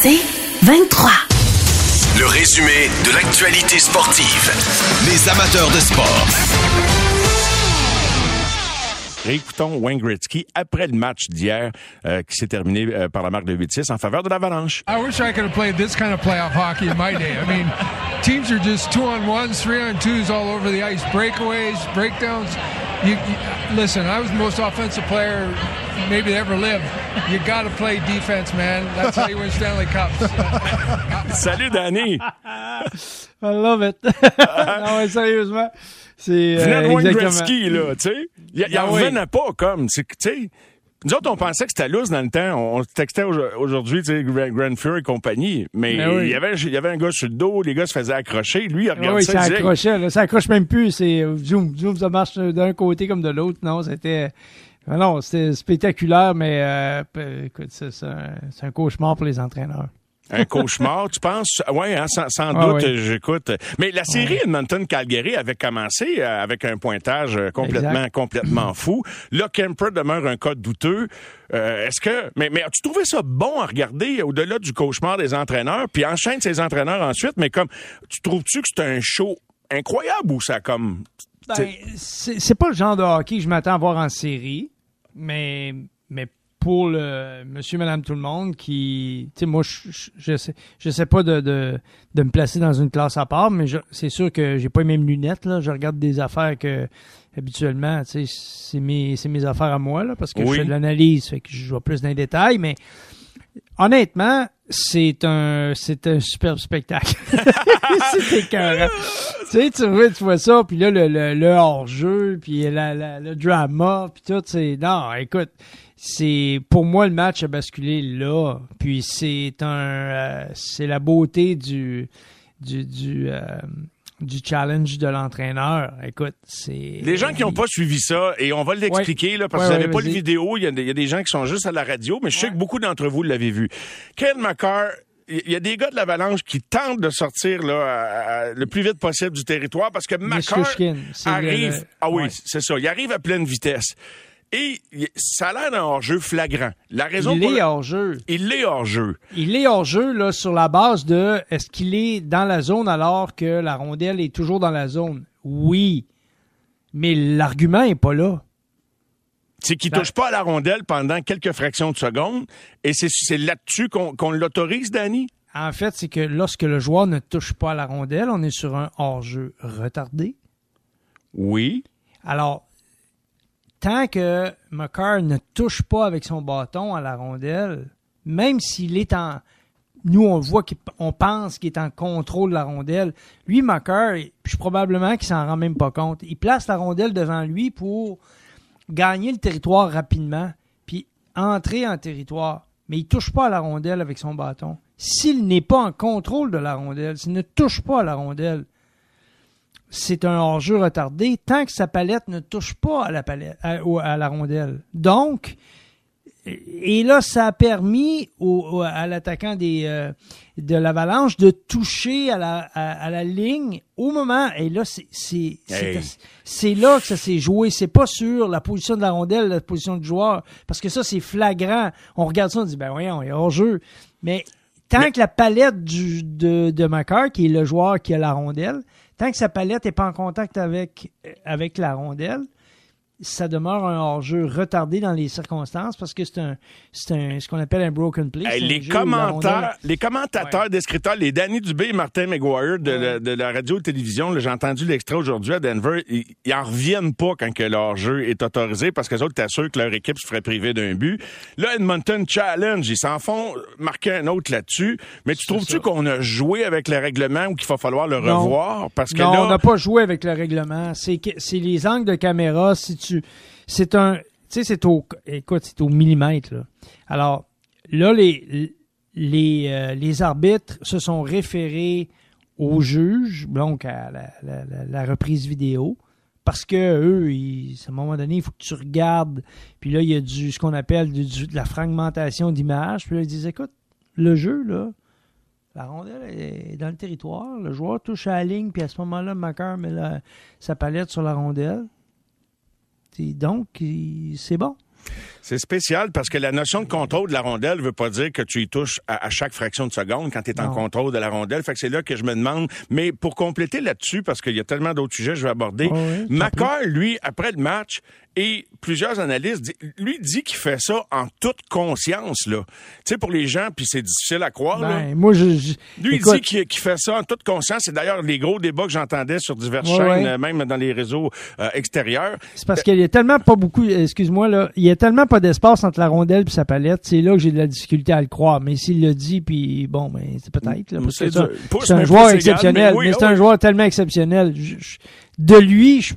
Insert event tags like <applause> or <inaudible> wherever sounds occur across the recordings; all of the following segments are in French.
C'est 23. Le résumé de l'actualité sportive. Les amateurs de sport. Réécoutons Wayne Gretzky après le match d'hier euh, qui s'est terminé euh, par la marque de 8-6 en faveur de l'Avalanche. I wish I could have played this kind of playoff hockey in my day. I mean, teams are just two on ones, three on twos all over the ice, breakaways, breakdowns. You, you, listen, I was the most offensive player maybe ever lived. You got to play defense, man. That's how you win Stanley Cups. <laughs> Salut Danny! <laughs> I love it. non, mais sérieusement, c'est Venait de euh, Wayne. Gretzky, là, tu sais. Il, il Ben en oui. revenait pas comme, tu sais. Nous autres, on pensait que c'était lousse dans le temps. On, on se textait au- aujourd'hui, tu sais, Grand, Fury et compagnie. Mais Ben oui. il, y avait, il y avait un gars sur le dos, les gars se faisaient accrocher. Lui, il Ah regardait oui, ça, ça il disait, accrochait. Là. Ça accroche même plus. C'est euh, zoom, zoom, ça marche d'un côté comme de l'autre. Non, c'était. ah Non, c'était spectaculaire, mais euh, écoute, c'est c'est un, c'est un cauchemar pour les entraîneurs. Un cauchemar, tu penses? Oui, hein, sans, sans Ah doute, oui. j'écoute. Mais la série Edmonton-Calgary avait commencé euh, avec un pointage euh, complètement, Exact. complètement fou. Là, Kemper demeure un cas douteux. Euh, Est-ce que, mais, mais as-tu trouvé ça bon à regarder au-delà du cauchemar des entraîneurs? Puis enchaîne ces entraîneurs ensuite, mais comme, tu trouves-tu que c'est un show incroyable ou ça comme, Ben, c'est c'est pas le genre de hockey que je m'attends à voir en série, mais, mais pour le monsieur, madame, tout le monde qui. Tu sais, moi, je, je, sais, je sais pas de, de, de me placer dans une classe à part, mais c'est sûr que j'ai pas les mêmes lunettes. Là. Je regarde des affaires que habituellement, tu sais, c'est mes, c'est mes affaires à moi, là, parce que Oui. je fais de l'analyse, fait que je vois plus dans les détails, mais honnêtement, c'est un, c'est un superbe spectacle. <laughs> c'est écœurant. tu sais, tu vois, tu vois ça, puis là, le, le, le hors-jeu, puis la, la- le drama, puis tout, c'est... Non, écoute, c'est... Pour moi, le match a basculé là, puis c'est un... euh, c'est la beauté du... du, du euh, du challenge de l'entraîneur. Écoute, c'est... Les gens qui n'ont pas suivi ça, et on va l'expliquer, là, parce que Ouais, vous n'avez ouais, pas vas-y. vidéo, il y, a des, il y a des gens qui sont juste à la radio, mais je sais que beaucoup d'entre vous l'avez vu. Ken McCarr, il y a des gars de l'Avalanche qui tentent de sortir là, à- à- le plus vite possible du territoire parce que le- arrive... le- ah oui, ouais. c'est ça. Il arrive à pleine vitesse. Et ça a l'air d'un hors-jeu flagrant. La raison Il pour est hors-jeu. Il est hors-jeu. Il est hors jeu là, sur la base de est-ce qu'il est dans la zone alors que la rondelle est toujours dans la zone? Oui. Mais l'argument est pas là. C'est qu'il Ben- touche pas à la rondelle pendant quelques fractions de seconde. Et c'est c'est là-dessus qu'on qu'on l'autorise, Danny? En fait, c'est que lorsque le joueur ne touche pas à la rondelle, on est sur un hors-jeu retardé. Oui. Alors, tant que McCarr ne touche pas avec son bâton à la rondelle, même s'il est en. Nous, on voit qu'on pense qu'il est en contrôle de la rondelle. Lui, McCarr, je probablement qu'il s'en rend même pas compte. Il place la rondelle devant lui pour gagner le territoire rapidement, puis entrer en territoire. Mais il touche pas à la rondelle avec son bâton. S'il n'est pas en contrôle de la rondelle, s'il ne touche pas à la rondelle, c'est un hors-jeu retardé tant que sa palette ne touche pas à la palette, à, à la rondelle. Donc, et là, ça a permis au- au- à l'attaquant des euh, de l'Avalanche de toucher à la, à, à la ligne au moment. Et là, c'est Hey. là que ça s'est joué. C'est pas sur la position de la rondelle, la position du joueur, parce que ça c'est flagrant. On regarde ça, on dit ben voyons, il est hors jeu. Mais tant que la palette du, de de qui est le joueur qui a la rondelle, tant que sa palette n'est pas en contact avec avec la rondelle, ça demeure un hors-jeu retardé dans les circonstances parce que c'est un, c'est un, ce qu'on appelle un broken play. Hey, les, commentaires, les commentateurs, descripteurs, les Danny Dubé et Martin McGuire de, la, de la radio-télévision, j'ai entendu l'extrait aujourd'hui à Denver, ils, ils en reviennent pas quand que leur jeu est autorisé parce que les autres t'assurent que leur équipe se ferait priver d'un but. Là, Edmonton Challenge, ils s'en font marquer un autre là-dessus. Mais tu trouves-tu qu'on a joué avec le règlement ou qu'il va falloir le Non. revoir? Parce que non, là, on n'a pas joué avec le règlement. C'est que- c'est les angles de caméra. Si tu, c'est un, tu sais, c'est au, écoute, c'est au millimètre. Alors là, les les euh, les arbitres se sont référés au juge, donc à la, reprise vidéo. Parce que eux, à un moment donné, il faut que tu regardes. Puis là, il y a du ce qu'on appelle de la fragmentation d'images. Puis là, ils disent écoute, le jeu, là, la rondelle est dans le territoire. Le joueur touche à la ligne, puis à ce moment-là, Macar met sa palette sur la rondelle. Et donc, c'est bon. C'est spécial parce que la notion de contrôle de la rondelle veut pas dire que tu y touches à, chaque fraction de seconde quand tu es en contrôle de la rondelle. Fait que c'est là que je me demande. Mais pour compléter là-dessus, parce qu'il y a tellement d'autres sujets que je vais aborder, oh lui, après le match, et plusieurs analystes, lui dit qu'il fait ça en toute conscience, là. Tu sais, pour les gens, puis c'est difficile à croire, ben, Moi, je, Lui, il dit qu'il fait ça en toute conscience. C'est d'ailleurs les gros débats que j'entendais sur diverses chaînes, euh, même dans les réseaux euh, extérieurs. C'est parce qu'il y a tellement pas beaucoup, excuse-moi, là, il y a tellement pas d'espace entre la rondelle et sa palette. C'est là que j'ai de la difficulté à le croire. Mais s'il le dit, puis bon, ben, c'est peut-être, C'est un, joueur exceptionnel, mais, c'est un joueur tellement exceptionnel. de lui, je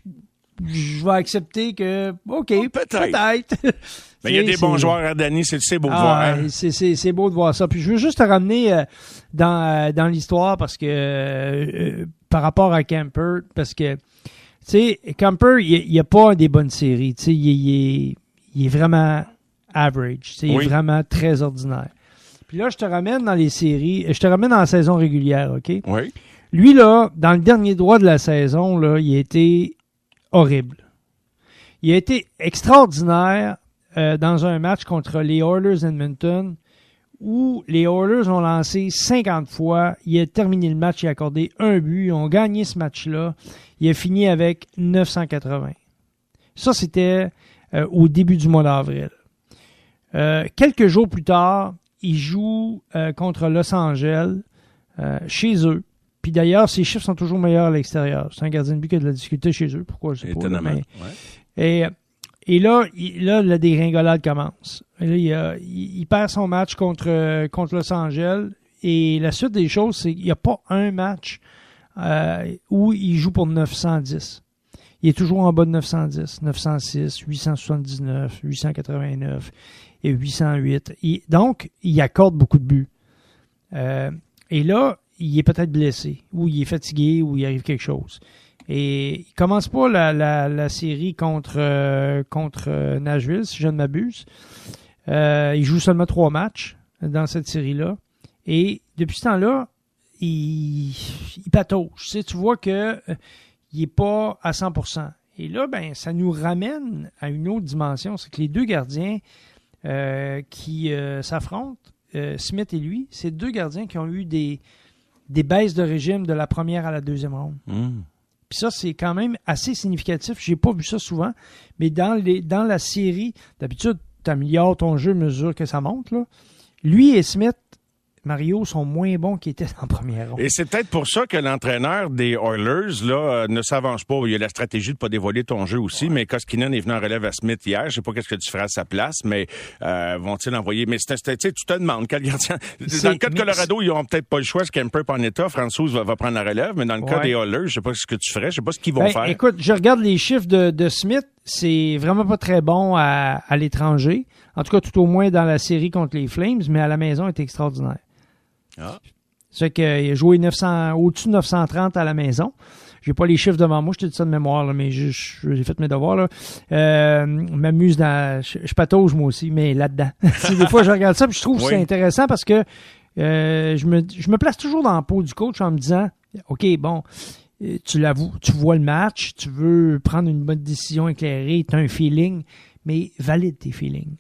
je vais accepter que, OK, oh, peut-être. <laughs> Mais il y a des bons joueurs à Danny, c'est beau de ah, voir. Hein. C'est beau de voir ça. Puis je veux juste te ramener euh, dans, euh, dans l'histoire parce que euh, par rapport à Camper, parce que tu sais, Camper, il n'y a pas des bonnes séries. Tu sais, il, est, vraiment average. Il est vraiment très ordinaire. Puis là, je te ramène dans les séries, je te ramène dans la saison régulière, OK? Oui. Lui, là, dans le dernier droit de la saison, là, il a été horrible. Il a été extraordinaire euh, dans un match contre les Oilers Edmonton où les Oilers ont lancé 50 fois. Il a terminé le match, il a accordé un but. Ils ont gagné ce match-là. Il a fini avec 980. Ça, c'était euh, au début du mois d'avril. Euh, quelques jours plus tard, il joue contre Los Angeles chez eux. Puis d'ailleurs, ses chiffres sont toujours meilleurs à l'extérieur. C'est un gardien de but qui a de la difficulté chez eux. Pourquoi, je sais pas. et, et là, il, là, la dégringolade commence. il, perd son match contre, contre Los Angeles. Et la suite des choses, c'est qu'il n'y a pas un match euh, où il joue pour 910. Il est toujours en bas de 910, 906, 879, 889 et 808. donc, il accorde beaucoup de buts. Euh, et là, il est peut-être blessé, ou il est fatigué, ou il arrive quelque chose. Et il commence pas la, série contre, euh, contre euh, Nashville, si je ne m'abuse. Il joue seulement trois matchs dans cette série-là. Et depuis ce temps-là, il, il tu vois que il n'est pas à 100%. Et là, ben, ça nous ramène à une autre dimension. C'est que les deux gardiens qui s'affrontent, Smith et lui, c'est deux gardiens qui ont eu des, des baisses de régime de la première à la deuxième ronde. Hmm. Puis ça, c'est quand même assez significatif. J'ai pas vu ça souvent, mais dans, les, dans la série, d'habitude, tu améliores ton jeu mesure que ça monte. Là. Lui et Smith, Mario sont moins bons qu'ils étaient en première ronde. Et c'est peut-être pour ça que l'entraîneur des Oilers là euh, ne s'avance pas. Il y a la stratégie de pas dévoiler ton jeu aussi, mais Koskinen est venu en relève à Smith hier. Je sais pas qu'est-ce que tu feras à sa place, mais euh, vont-ils envoyer? Mais tu te demandes quel gardien. Dans le cas de Colorado, ils n'auront peut-être pas le choix. Kemper en état, François va, prendre la relève, mais dans le cas des Oilers, je sais pas ce que tu ferais, je sais pas ce qu'ils vont ben, faire. Écoute, je regarde les chiffres de, de Smith, c'est vraiment pas très bon à, à l'étranger. En tout cas, tout au moins dans la série contre les Flames, mais à la maison, est extraordinaire. Ah. C'est qu'il a joué 900, au-dessus de 930 à la maison. J'ai pas les chiffres devant moi, je te dis ça de mémoire, mais j'ai fait mes devoirs. Là. Euh, m'amuse dans. Je, patauge moi aussi, mais là-dedans. <laughs> des fois, je regarde ça et je trouve que c'est intéressant parce que euh, je, me, je me place toujours dans la peau du coach en me disant OK, bon, euh, tu l'avoues, tu vois le match, tu veux prendre une bonne décision éclairée, tu as un feeling, mais valide tes feelings.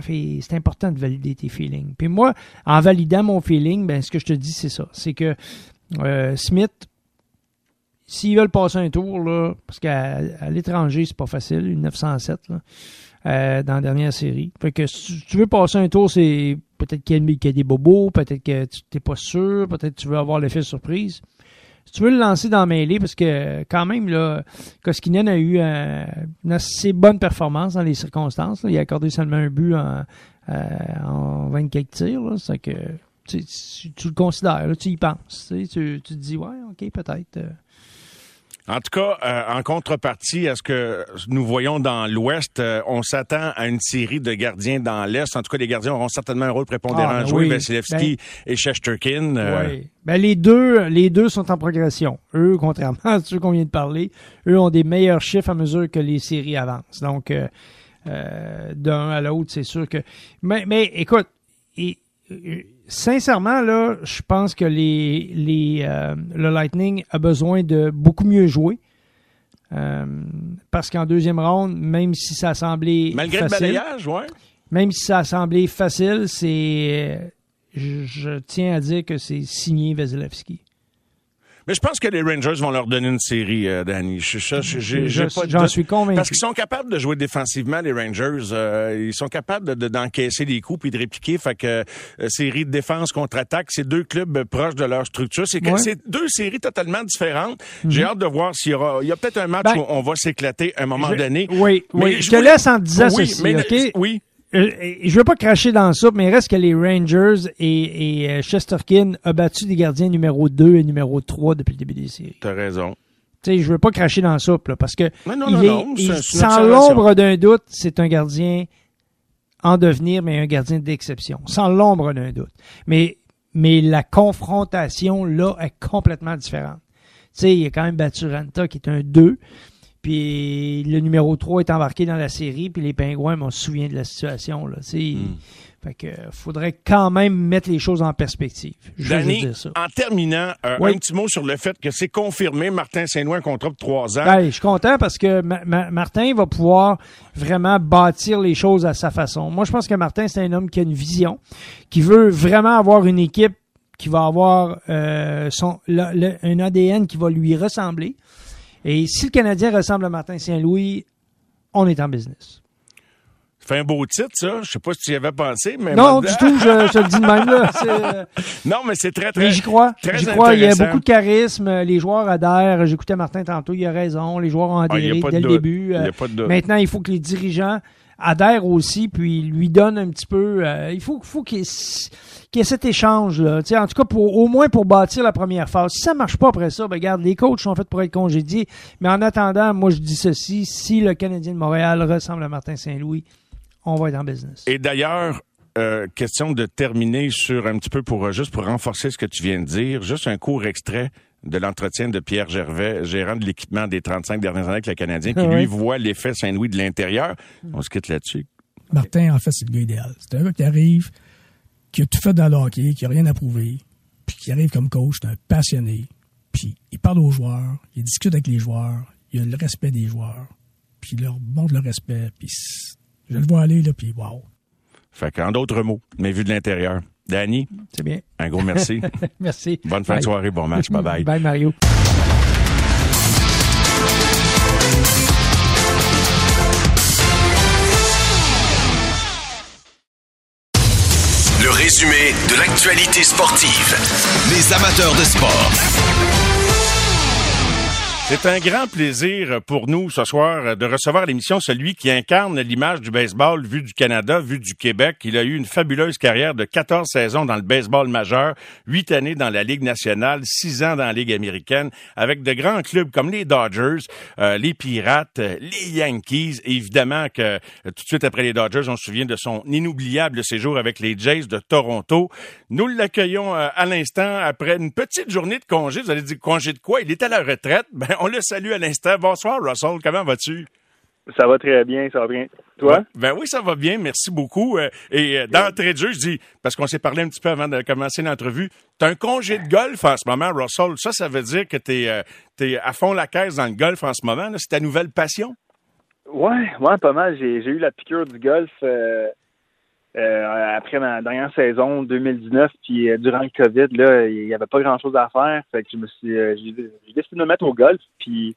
C'est important de valider tes feelings. Puis moi, en validant mon feeling, ben, ce que je te dis, c'est ça. C'est que euh, Smith, s'ils veulent passer un tour, là, parce qu'à l'étranger, c'est pas facile, une 907, euh, dans la dernière série. Fait que si tu veux passer un tour, c'est peut-être qu'il y, a des bobos, peut-être que tu n'es pas sûr, peut-être que tu veux avoir l'effet surprise. Tu veux le lancer dans mêlée, parce que quand même, là, Koskinen a eu une assez bonne performance dans les circonstances. Il a accordé seulement un but en, euh, en 20 quelques tirs. C'est que tu, tu, le considères, tu y penses. Tu, te dis, ouais, ok, peut-être. Euh, en tout cas, euh, en contrepartie à ce que nous voyons dans l'Ouest, euh, on s'attend à une série de gardiens dans l'Est. En tout cas, les gardiens auront certainement un rôle prépondérant à ah, jouer, Vasilevski ben, et Shesterkin. Euh. Oui. Ben, les deux, les deux sont en progression. Eux, contrairement à ceux qu'on vient de parler, eux ont des meilleurs chiffres à mesure que les séries avancent. Donc, d'un à l'autre, c'est sûr que. Mais, mais écoute, et, sincèrement, là, je pense que les, les, euh, le Lightning a besoin de beaucoup mieux jouer Euh, parce qu'en deuxième ronde, même si ça a semblé Malgré facile, le balayage, ouais. même si ça a semblé facile, c'est je, je tiens à dire que c'est signé Vasilevski. Mais je pense que les Rangers vont leur donner une série, euh, Danny. Je- je- je- Je- J'en suis convaincu. Parce qu'ils sont capables de jouer défensivement, les Rangers. Euh, ils sont capables de- de- d'encaisser des coups puis de répliquer. Fait que euh, série de défense contre-attaque, c'est deux clubs euh, proches de leur structure. C'est Ouais. Mhm. deux séries totalement différentes. J'ai hâte de voir s'il y aura. Il y a peut-être un match Ben, où on va s'éclater à un moment donné. Oui, Mais oui. je te laisse en disant oui, ceci, mais oui. Euh, je veux pas cracher dans ça, mais il reste que les Rangers et, et euh, Chesterkin a battu des gardiens numéro 2 et numéro 3 depuis le début des séries. T'as raison. Tu sais, je veux pas cracher dans la soupe, là, parce que Non, non, il non, est, non, c'est- il- c'est une sans l'ombre d'un doute, c'est un gardien en devenir, mais un gardien d'exception. Sans l'ombre d'un doute. Mais, mais la confrontation, là, est complètement différente. Tu sais, il a quand même battu Ranta, qui est un 2. Puis le numéro 3 est embarqué dans la série, puis les Pingouins, on se souvient de la situation. Là. Hmm. Fait que faudrait quand même mettre les choses en perspective. Je Danny, dire ça. en terminant, euh, Oui. un petit mot sur le fait que c'est confirmé, Martin Saint-Louis, un contrat de trois ans. Ben, je suis content parce que Ma- Ma- Martin va pouvoir vraiment bâtir les choses à sa façon. Moi, je pense que Martin, c'est un homme qui a une vision, qui veut vraiment avoir une équipe qui va avoir euh, son, le- le- un ADN qui va lui ressembler. Et si le Canadien ressemble à Martin Saint-Louis, on est en business. Ça fait un beau titre, ça. Je sais pas si tu y avais pensé, mais... Non, du tout, je, je te le dis de même. Là. C'est, euh, Non, mais c'est très, très... Mais j'y crois. J'y crois. Il y a beaucoup de charisme. Les joueurs adhèrent. J'écoutais Martin tantôt. Il a raison. Les joueurs ont Ah, adhéré dès le doute. début. Il a Euh, pas de doute. Maintenant, il faut que les dirigeants adhèrent aussi, puis lui donnent un petit peu. euh, il faut, faut qu'il y, ait, cet échange là. En tout cas, pour au moins pour bâtir la première phase. Si ça marche pas après ça, ben regarde, les coachs sont faits pour être congédiés. Mais en attendant, moi je dis ceci si le Canadien de Montréal ressemble à Martin Saint-Louis, on va être en business. Et d'ailleurs, euh, question de terminer sur un petit peu pour euh, juste pour renforcer ce que tu viens de dire, juste un court extrait de l'entretien de Pierre Gervais, gérant de l'équipement des 35 dernières années avec le Canadien, qui Ah lui voit l'effet Saint-Louis de l'intérieur. On se quitte là-dessus. Martin, en fait, c'est le gars idéal. C'est un gars qui arrive, qui a tout fait dans le hockey, qui a rien à prouver, puis qui arrive comme coach, c'est un passionné, puis il parle aux joueurs, il discute avec les joueurs, il a le respect des joueurs, puis il leur montre le respect, puis je le vois aller, là, puis wow. Fait qu'en d'autres mots, mais vu de l'intérieur. Danny, C'est bien. un gros merci. <laughs> Merci. Bonne fin de soirée, bon match, bye bye. Bye Mario. Le résumé de l'actualité sportive. Les amateurs de sport. C'est un grand plaisir pour nous ce soir de recevoir l'émission celui qui incarne l'image du baseball vu du Canada, vu du Québec. Il a eu une fabuleuse carrière de 14 saisons dans le baseball majeur, 8 années dans la Ligue nationale, 6 ans dans la Ligue américaine, avec de grands clubs comme les Dodgers, euh, les Pirates, les Yankees. Évidemment que euh, tout de suite après les Dodgers, on se souvient de son inoubliable séjour avec les Jays de Toronto. Nous l'accueillons euh, à l'instant après une petite journée de congé. Vous allez dire congé de quoi? Il est à la retraite. Ben, on le salue à l'instant. Bonsoir, Russell. Comment vas-tu? Ça va très bien, ça va bien. Toi? Ben oui, ça va bien. Merci beaucoup. Euh, et euh, d'entrée de jeu, je dis, parce qu'on s'est parlé un petit peu avant de commencer l'entrevue, tu un congé de golf en ce moment, Russell. Ça, ça veut dire que tu es, à fond la caisse dans le golf en ce moment. C'est ta nouvelle passion? Ouais, ouais, pas mal. J'ai j'ai eu la piqûre du golf euh, euh, après ma dernière saison 2019, puis euh, durant le COVID, là, il y avait pas grand chose à faire. Fait que je me suis euh, j'ai décidé de me mettre au golf, puis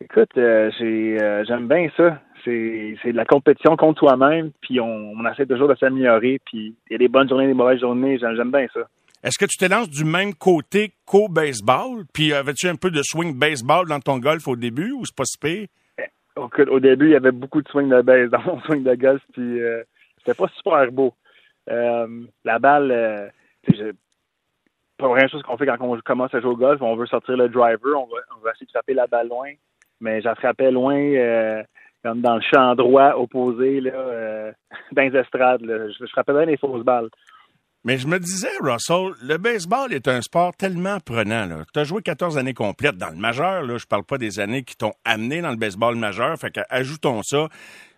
écoute, j'ai j'aime bien ça. C'est c'est de la compétition contre toi-même, puis on, on essaie toujours de s'améliorer, puis il y a des bonnes journées, des mauvaises journées, j'aime j'aime bien ça. Est-ce que tu te lances du même côté qu'au baseball? Puis avais-tu un peu de swing baseball dans ton golf au début ou c'est pas si pire? Au, au début, il y avait beaucoup de swing de base <laughs> dans mon swing de golf, puis c'était pas super beau. Euh, la balle, euh, sais, j'ai- pas vraiment chose qu'on fait quand on commence à jouer au golf. On veut sortir le driver, on va, essayer de frapper la balle loin, mais j'en frappais loin, euh, comme dans le champ droit opposé, là, euh, <laughs> dans les estrades. Je, je frappais bien les fausses balles. Mais je me disais, Russell, le baseball est un sport tellement prenant. Tu as joué 14 années complètes dans le majeur. Là, je parle pas des années qui t'ont amené dans le baseball majeur. Fait ajoutons ça.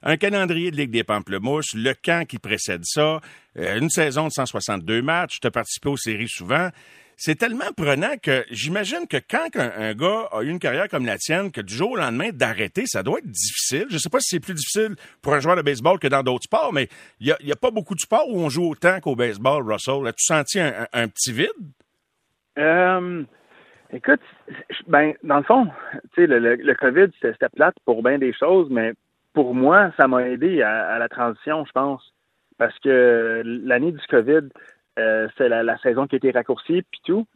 Un calendrier de Ligue des Pamplemousses, le camp qui précède ça, euh, une saison de 162 matchs, tu as participé aux séries souvent. C'est tellement prenant que j'imagine que quand un, gars a eu une carrière comme la tienne, que du jour au lendemain d'arrêter, ça doit être difficile. Je sais pas si c'est plus difficile pour un joueur de baseball que dans d'autres sports, mais il y a, pas beaucoup de sports où on joue autant qu'au baseball, Russell. As-tu senti un, petit vide? Euh, écoute, ben, dans le fond, tu sais, le, COVID, c'était plate pour bien des choses, mais pour moi, ça m'a aidé à, la transition, je pense. Parce que l'année du COVID, euh, c'est la, saison qui a été raccourcie, puis tout.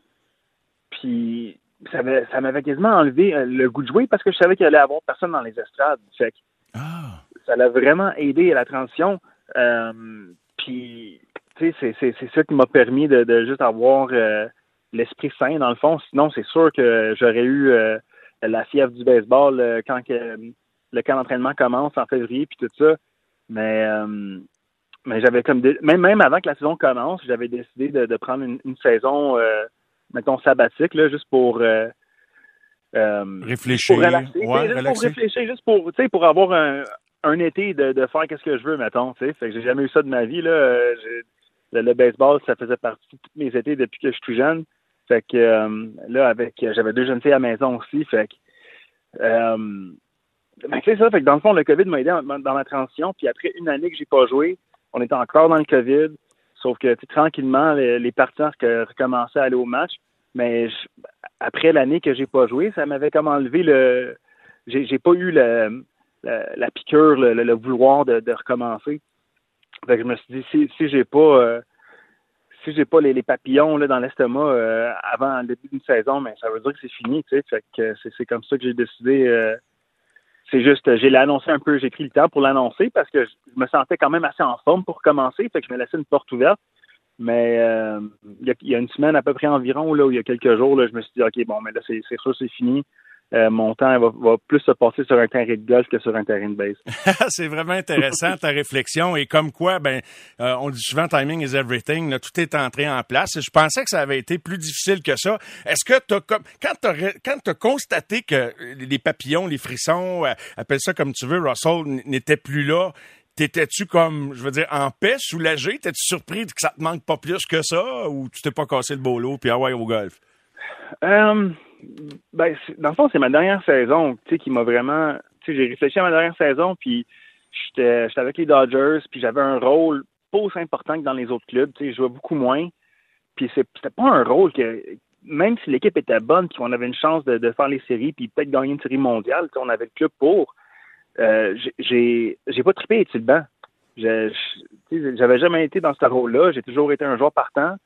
Puis ça m'avait quasiment enlevé euh, le goût de jouer parce que je savais qu'il allait y avoir personne dans les estrades. Fait ah. ça l'a vraiment aidé à la transition. Euh, puis, tu sais, c'est ça qui m'a permis de, juste avoir l'esprit sain, dans le fond. Sinon, c'est sûr que j'aurais eu la fièvre du baseball quand le camp d'entraînement commence en février, puis tout ça. Mais mais j'avais comme même même avant que la saison commence, j'avais décidé de, prendre une, saison euh, mettons sabbatique là, juste pour euh, euh, réfléchir, pour relaxer, juste pour réfléchir, juste pour pour avoir un, un été de, de faire qu'est-ce que je veux mettons, tu sais. Fait que j'ai jamais eu ça de ma vie là. Le, baseball, ça faisait partie de tous mes étés depuis que je suis tout jeune. Fait que là, avec j'avais deux jeunes filles à la maison aussi. Fait que ben, c'est ça. Fait que dans le fond, le COVID m'a aidé dans ma transition. Puis après une année que j'ai pas joué, on était encore dans le COVID, sauf que tranquillement, les, les partisans recommençaient à aller au match. Mais après l'année que j'ai pas joué, ça m'avait comme enlevé le. J'ai pas eu le, la, piqûre, le, vouloir de, recommencer. Fait que je me suis dit, si, si j'ai pas. Euh, si j'ai pas les, papillons là, dans l'estomac euh, avant le début d'une saison, mais ça veut dire que c'est fini, tu sais. C'est comme ça que j'ai décidé euh, c'est juste, j'ai l'annoncé un peu, j'ai pris le temps pour l'annoncer parce que je me sentais quand même assez en forme pour commencer, fait que je me laissais une porte ouverte. Mais euh, il, y a, une semaine à peu près environ, là, il y a quelques jours, là, je me suis dit, OK, bon, mais là, c'est sûr, c'est fini. Euh, mon temps va, plus se passer sur un terrain de golf que sur un terrain de base. <laughs> c'est vraiment intéressant ta réflexion et comme quoi, ben, euh, on dit souvent timing is everything. tout est entré en place. Je pensais que ça avait été plus difficile que ça. Est-ce que t'as comme quand t'as quand as constaté que les papillons, les frissons, euh, appelle ça comme tu veux, Russell n'étaient plus là. T'étais-tu comme, je veux dire, en paix, soulagé? T'es-tu surpris que ça te manque pas plus que ça? Ou tu t'es pas cassé le bolo puis ah ouais, au golf? Ben, dans le fond, c'est ma dernière saison, qui m'a vraiment, tu sais, j'ai réfléchi à ma dernière saison, puis j'étais, avec les Dodgers, puis j'avais un rôle pas aussi important que dans les autres clubs, je jouais beaucoup moins, puis c'était pas un rôle que, même si l'équipe était bonne, puis on avait une chance de, faire les séries, puis peut-être gagner une série mondiale, on avait le club pour, euh, j'ai, pas trippé être le banc. J'avais jamais été dans ce rôle-là, j'ai toujours été un joueur partant,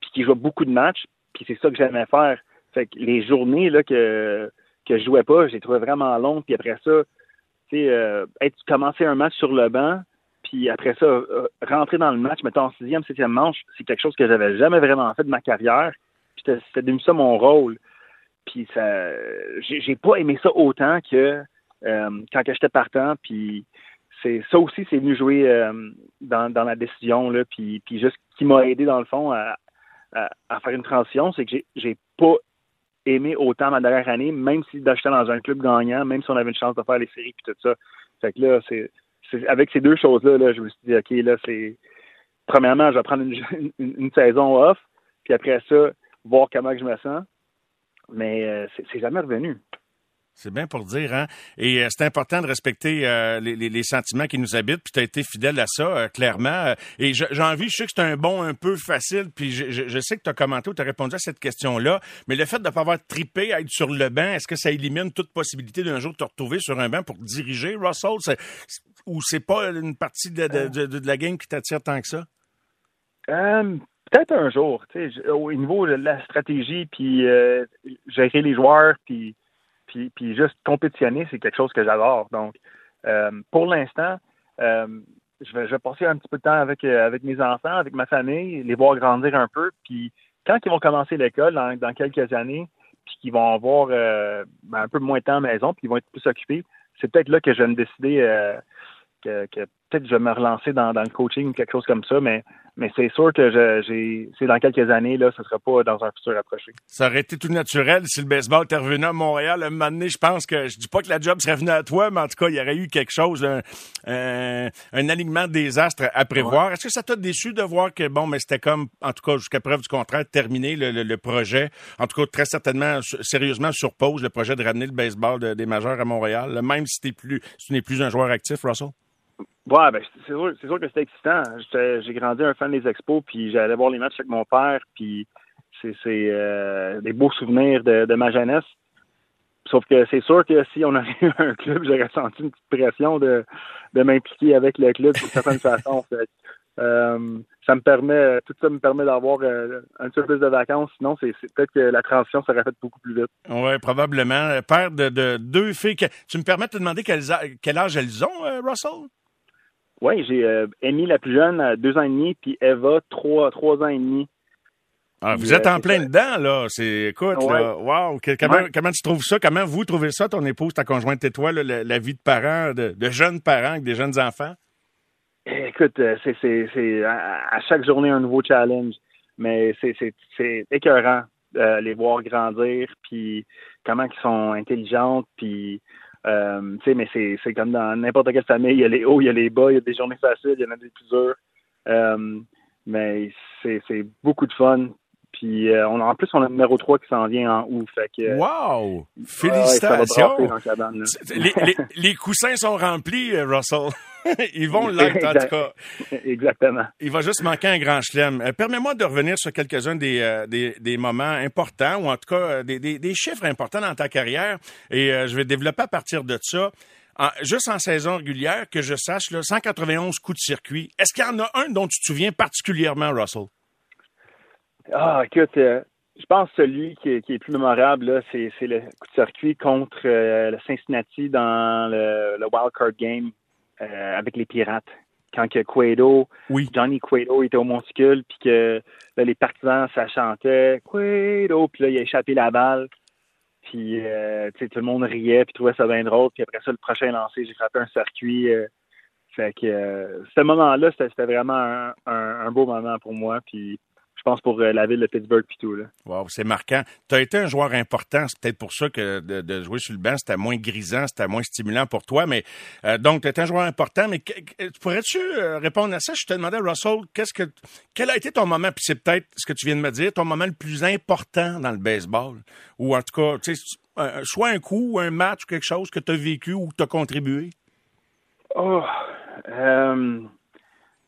puis qui jouait beaucoup de matchs, puis c'est ça que j'aimais faire. Fait que les journées que, que je jouais pas, j'ai trouvé vraiment longues. Puis après ça, tu sais, euh, être commencer un match sur le banc, puis après ça, euh, rentrer dans le match, mettons en sixième, septième manche, c'est quelque chose que j'avais jamais vraiment fait de ma carrière. C'était devenu ça mon rôle. Puis ça, j'ai pas aimé ça autant que euh, quand j'étais partant. Puis c'est ça aussi, c'est venu jouer dans, dans la décision là. Puis, puis juste qui m'a aidé dans le fond à, à, faire une transition, c'est que j'ai pas aimé autant ma dernière année, même si j'étais dans un club gagnant, même si on avait une chance de faire les séries et tout ça. Fait que là, c'est avec ces deux choses-là, là, je me suis dit, OK, là, c'est. Premièrement, je vais prendre une, <laughs> une, saison off, puis après ça, voir comment je me sens. Mais euh, c'est jamais revenu. C'est bien pour dire, hein? Et euh, c'est important de respecter euh, les, sentiments qui nous habitent, puis tu as été fidèle à ça, euh, clairement. Et j'ai envie, je sais que c'est un bon un peu facile, puis je, sais que tu as commenté ou tu as répondu à cette question-là, mais le fait de ne pas avoir trippé à être sur le banc, est-ce que ça élimine toute possibilité d'un jour de te retrouver sur un banc pour diriger, Russell? Ou c'est pas une partie de, de, de, la game qui t'attire tant que ça? Peut-être un jour, au niveau de la stratégie, puis gérer les joueurs, puis puis, juste compétitionner, c'est quelque chose que j'adore. Donc, euh, pour l'instant, euh, je, vais, je vais passer un petit peu de temps avec, euh, avec mes enfants, avec ma famille, les voir grandir un peu. Puis quand ils vont commencer l'école dans, quelques années, puis qu'ils vont avoir ben, un peu moins de temps à la maison, puis ils vont être plus occupés, c'est peut-être là que je vais me décider que, peut-être que je vais me relancer dans, dans le coaching ou quelque chose comme ça, mais mais c'est sûr que j'ai, c'est dans quelques années, là, ce ne sera pas dans un futur approché. Ça aurait été tout naturel si le baseball était revenu à Montréal. À un moment donné, je pense que, je dis pas que la job serait venue à toi, mais en tout cas, il y aurait eu quelque chose, un, un, alignement des astres à prévoir. Est-ce que ça t'a déçu de voir que, bon, mais c'était comme, en tout cas, jusqu'à preuve du contraire, terminé le, le, projet? En tout cas, très certainement, sérieusement, sur pause, le projet de ramener le baseball des majeurs à Montréal, même si, plus, si tu n'es plus un joueur actif, Russell? Ouais, ben, c'est sûr, c'est sûr que c'était excitant. J'ai grandi un fan des expos, puis j'allais voir les matchs avec mon père, puis c'est euh, des beaux souvenirs de, de, ma jeunesse. Sauf que c'est sûr que si on avait <laughs> eu un club, j'aurais senti une petite pression de, de m'impliquer avec le club d'une certaine façon. <laughs> euh, ça me permet, tout ça me permet d'avoir euh, un petit peu plus de vacances. Sinon, c'est peut-être que la transition serait faite beaucoup plus vite. Oui, probablement. Père de, de deux filles. Tu me permets de te demander quel, quel âge elles ont, Russell? Oui, j'ai euh, Amy, la plus jeune, à deux ans et demi, puis Eva, trois, trois ans et demi. Ah, vous êtes en euh, plein dedans, là. C'est, écoute, là, wow, comment, tu trouves ça? Comment vous trouvez ça, ton épouse, ta conjointe et toi, la, vie de parents, de, jeunes parents avec des jeunes enfants? Écoute, euh, c'est, c'est, à, chaque journée un nouveau challenge, mais c'est, c'est, écœurant de les voir grandir, puis comment ils sont intelligentes, puis euh, mais c'est, comme dans n'importe quelle famille, il y a les hauts, il y a les bas, il y a des journées faciles, il y en a des plus dures. Euh, mais c'est beaucoup de fun. Puis euh, on a, en plus, on a le numéro 3 qui s'en vient en août. Fait que, wow! Félicitations! les, les, les, coussins sont remplis, euh, Russell. <laughs> Ils vont l'être, en tout cas. <laughs> Exactement. Il va juste manquer un grand chelem. Euh, permets-moi de revenir sur quelques-uns des, euh, des, des, moments importants, ou en tout cas euh, des, des, des, chiffres importants dans ta carrière. Et je vais développer à partir de ça. juste en saison régulière, que je sache, là, 191 coups de circuit. Est-ce qu'il y en a un dont tu te souviens particulièrement, Russell? Ah, écoute, je pense que celui qui est, qui est plus mémorable, c'est, le coup de circuit contre le Cincinnati dans le, le Wild Card Game euh, avec les Pirates. Quand que Cueto, Johnny Cueto était au monticule, puis que les partisans, ça chantait Cueto, puis là, il a échappé la balle. Puis, euh, tout le monde riait, puis trouvait ça bien drôle. Puis après ça, le prochain lancé, j'ai frappé un circuit. Euh, fait que ce moment-là, c'était vraiment un, un, beau moment pour moi. Puis pense, pour euh, la ville de Pittsburgh puis tout. Là. Wow, c'est marquant. Tu as été un joueur important. C'est peut-être pour ça que de, jouer sur le banc, c'était moins grisant, c'était moins stimulant pour toi. Mais euh, donc, tu es un joueur important. Mais pourrais-tu euh, répondre à ça? Je te demandais, Russell, qu'est-ce que quel a été ton moment, puis c'est peut-être ce que tu viens de me dire, ton moment le plus important dans le baseball? Ou en tout cas, tu sais, soit un coup, ou un match, quelque chose que tu as vécu ou que tu as contribué? Oh, euh,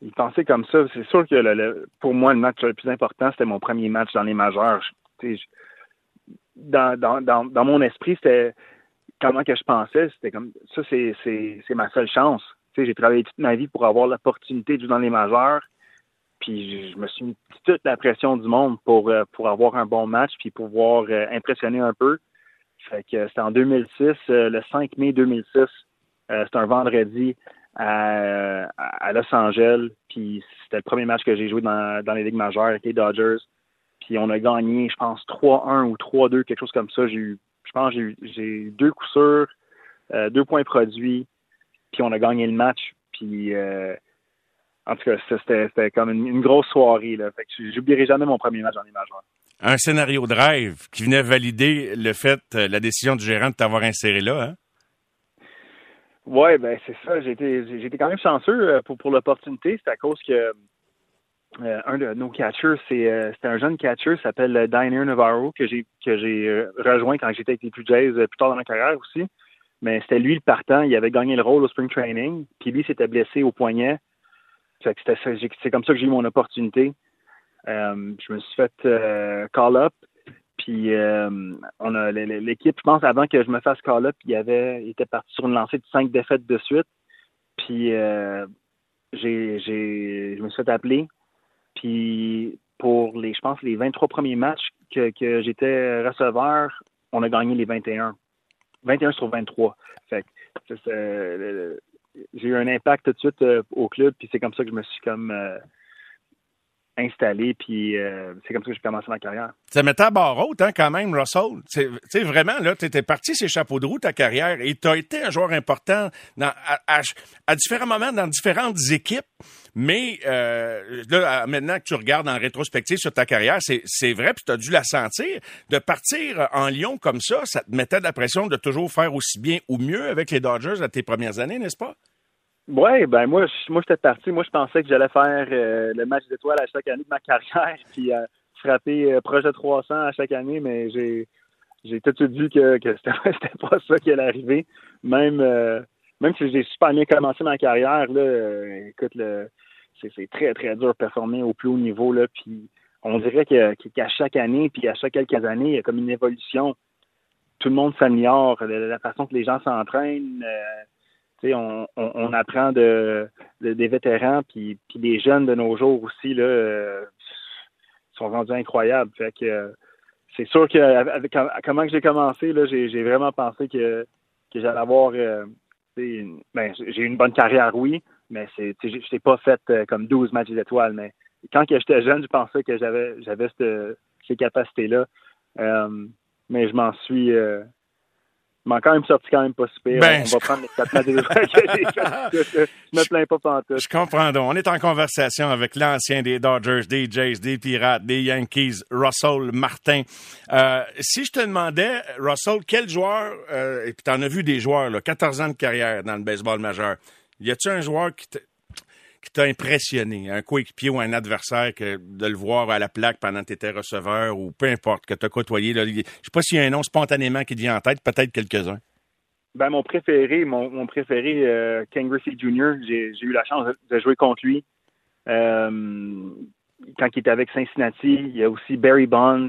il pensait comme ça. C'est sûr que pour moi, le match le plus important, c'était mon premier match dans les majeurs. dans, dans, dans, dans, mon esprit, c'était comment que je pensais. C'était comme ça, c'est, c'est, c'est ma seule chance. J'ai travaillé toute ma vie pour avoir l'opportunité de jouer dans les majeurs. Puis je me suis mis toute la pression du monde pour, euh, pour avoir un bon match puis pouvoir euh, impressionner un peu. Fait que c'était en 2006, euh, le 5 mai 2006. c'était un vendredi à, Los Angeles. Puis c'était le premier match que j'ai joué dans, dans les ligues majeures avec les Dodgers. Puis on a gagné, je pense, 3-1 ou 3-2, quelque chose comme ça. J'ai eu, je pense, j'ai eu, j'ai deux coups sûrs, euh, deux points produits. Puis on a gagné le match. Puis euh, en tout cas, c'était, c'était comme une, grosse soirée. Là. Fait que j'oublierai jamais mon premier match dans les majeurs. Un scénario drive qui venait valider le fait, euh, la décision du gérant de t'avoir inséré là, hein? Oui, ben c'est ça. J'ai été, quand même chanceux euh, pour, pour l'opportunité. C'est à cause que euh, un de nos catchers, c'est euh, un jeune catcher, s'appelle Diner Navarro, que j'ai que j'ai rejoint quand j'étais avec les Blue Jays plus tard dans ma carrière aussi. Mais c'était lui le partant. Il avait gagné le rôle au spring training. Puis lui s'était blessé au poignet. C'est comme ça que j'ai eu mon opportunité. je me suis fait call up. Puis euh, on a l'équipe, je pense, avant que je me fasse call-up, il avait il était parti sur une lancée de cinq défaites de suite. Puis euh, j'ai, j'ai, je me suis fait appeler. Puis pour les, je pense, les 23 premiers matchs que, j'étais receveur, on a gagné les 21. 21 sur 23. Fait j'ai eu un impact tout de suite euh, au club, puis c'est comme ça que je me suis comme installé, puis euh, c'est comme ça que j'ai commencé ma carrière. Ça mettait à barre haute, hein, quand même, Russell. Tu sais, vraiment, là, tu étais parti ces chapeaux de roue, ta carrière, et tu été un joueur important à, différents moments dans différentes équipes. Mais euh, là, maintenant que tu regardes en rétrospective sur ta carrière, c'est vrai, puis tu as dû la sentir. De partir en Lyon comme ça, ça te mettait de la pression de toujours faire aussi bien ou mieux avec les Dodgers à tes premières années, n'est-ce pas? Oui, ben moi, moi j'étais parti. Moi, je pensais que j'allais faire euh, le match d'étoiles à chaque année de ma carrière, <laughs> puis euh, frapper euh, projet 300 à chaque année, mais j'ai j'ai tout de suite vu que, que c'était pas <laughs> ça qui allait arriver. Même même si j'ai super bien commencé ma carrière, là, écoute, le, c'est, très, très dur de performer au plus haut niveau. Là, puis on dirait que, qu'à chaque année, puis à chaque quelques années, il y a comme une évolution. Tout le monde s'améliore, la, façon que les gens s'entraînent on, apprend de, des vétérans, puis, puis des jeunes de nos jours aussi, là, euh, sont rendus incroyables. Fait que c'est sûr que avec, comment j'ai commencé, là, j'ai, vraiment pensé que, que j'allais avoir euh, ben, j'ai une bonne carrière, oui, mais c'est je pas fait euh, comme 12 matchs d'étoiles. Mais quand j'étais jeune, je pensais que j'avais j'avais ces capacités-là. mais je m'en suis m'a quand même sorti quand même pas super. Ben, on va prendre les <laughs> Je me plains pas pantoute. Je comprends donc. On est en conversation avec l'ancien des Dodgers, des Jays, des Pirates, des Yankees, Russell Martin. Euh, si je te demandais, Russell, quel joueur, euh, et puis tu en as vu des joueurs, là, 14 ans de carrière dans le baseball majeur, y a-tu un joueur qui qui t'a impressionné, un coéquipier ou un adversaire, que de le voir à la plaque pendant que tu étais receveur ou peu importe, que tu as côtoyé? Je ne sais pas s'il y a un nom spontanément qui te vient en tête, peut-être quelques-uns. Ben, mon préféré, mon, préféré, euh, Ken Griffey Jr., j'ai eu la chance de, jouer contre lui. Euh, quand il était avec Cincinnati, il y a aussi Barry Bonds.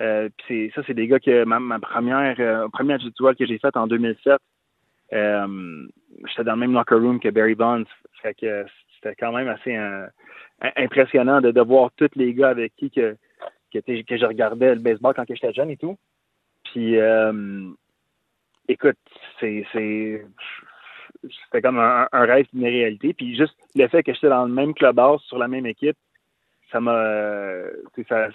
Euh, ça, c'est des gars que ma, première euh, première que j'ai faite en 2007. J'étais dans le même locker room que Barry Bonds. Fait c'était quand même assez euh, impressionnant de, voir tous les gars avec qui que, que, je regardais le baseball quand j'étais jeune et tout. Puis, euh, écoute, c'est c'était comme un, rêve, une réalité. Puis juste le fait que j'étais dans le même clubhouse, sur la même équipe, ça m'a ça,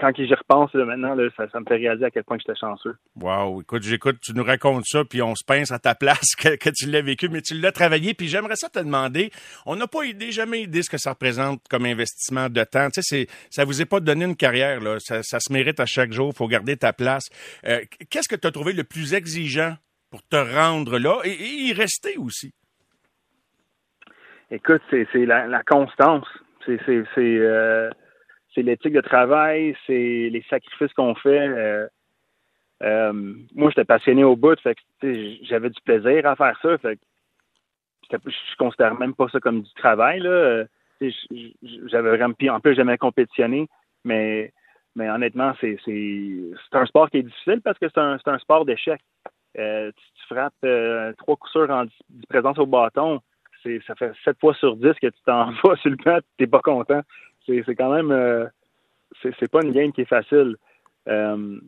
quand j'y repense maintenant, ça, me fait réaliser à quel point j'étais chanceux. Wow, écoute, j'écoute, tu nous racontes ça, puis on se pince à ta place <laughs> que, tu l'as vécu, mais tu l'as travaillé. Puis j'aimerais ça te demander, on n'a pas idée, jamais idée ce que ça représente comme investissement de temps. Tu sais, ça vous est pas donné une carrière, là. Ça, se mérite à chaque jour, faut garder ta place. Euh, qu'est-ce que tu as trouvé le plus exigeant pour te rendre là et, y rester aussi? Écoute, c'est la, constance. C'est euh, c'est l'éthique de travail, c'est les sacrifices qu'on fait. Euh, euh, moi, j'étais passionné au bout, j'avais du plaisir à faire ça. Fait je considère même pas ça comme du travail. Là. J'avais vraiment en plus j'aimais compétitionner, mais mais honnêtement, c'est un sport qui est difficile parce que c'est un, un sport d'échec. Euh, tu, frappes trois coups sûrs en présence au bâton, ça fait sept fois sur dix que tu t'en <laughs> vas sur le tu t'es pas content c'est quand même euh, c'est pas une game qui est facile. Euh,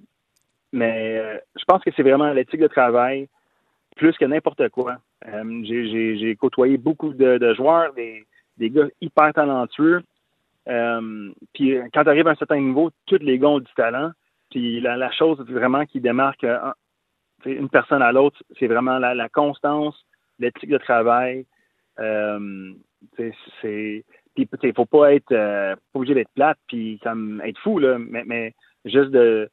mais euh, je pense que c'est vraiment l'éthique de travail plus que n'importe quoi. J'ai côtoyé beaucoup de, joueurs, des, des, gars hyper talentueux. puis quand tu arrives à un certain niveau, tous les gars ont du talent. Puis la, chose vraiment qui démarque une personne à l'autre, c'est vraiment la, la constance, l'éthique de travail. c'est puis, il faut pas être euh, obligé d'être plate puis comme être fou là, mais, mais juste de,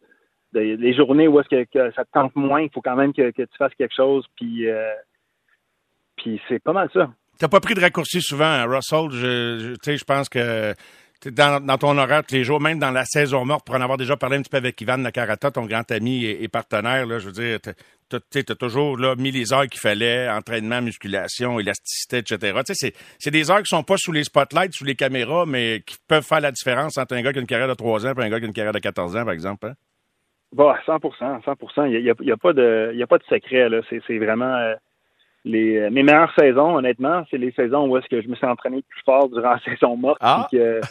les journées où est-ce que, ça te tente moins, il faut quand même que, tu fasses quelque chose. Puis, euh, puis c'est pas mal ça. T'as pas pris de raccourci souvent, hein, Russell? Je, je, je pense que dans, dans, ton horaire tous les jours, même dans la saison morte, pour en avoir déjà parlé un petit peu avec Ivan Nakarata, ton grand ami et, partenaire, là, je veux dire, tu as, toujours là, mis les heures qu'il fallait, entraînement, musculation, élasticité, etc. C'est des heures qui sont pas sous les spotlights, sous les caméras, mais qui peuvent faire la différence entre un gars qui a une carrière de 3 ans et un gars qui a une carrière de 14 ans, par exemple. Hein? Bah, 100% 100 Il n'y a, y a, pas de, y a pas de secret. là. C'est vraiment... Euh, les, euh, mes meilleures saisons, honnêtement, c'est les saisons où est-ce que je me suis entraîné plus fort durant la <laughs> saison morte. Ah. Que,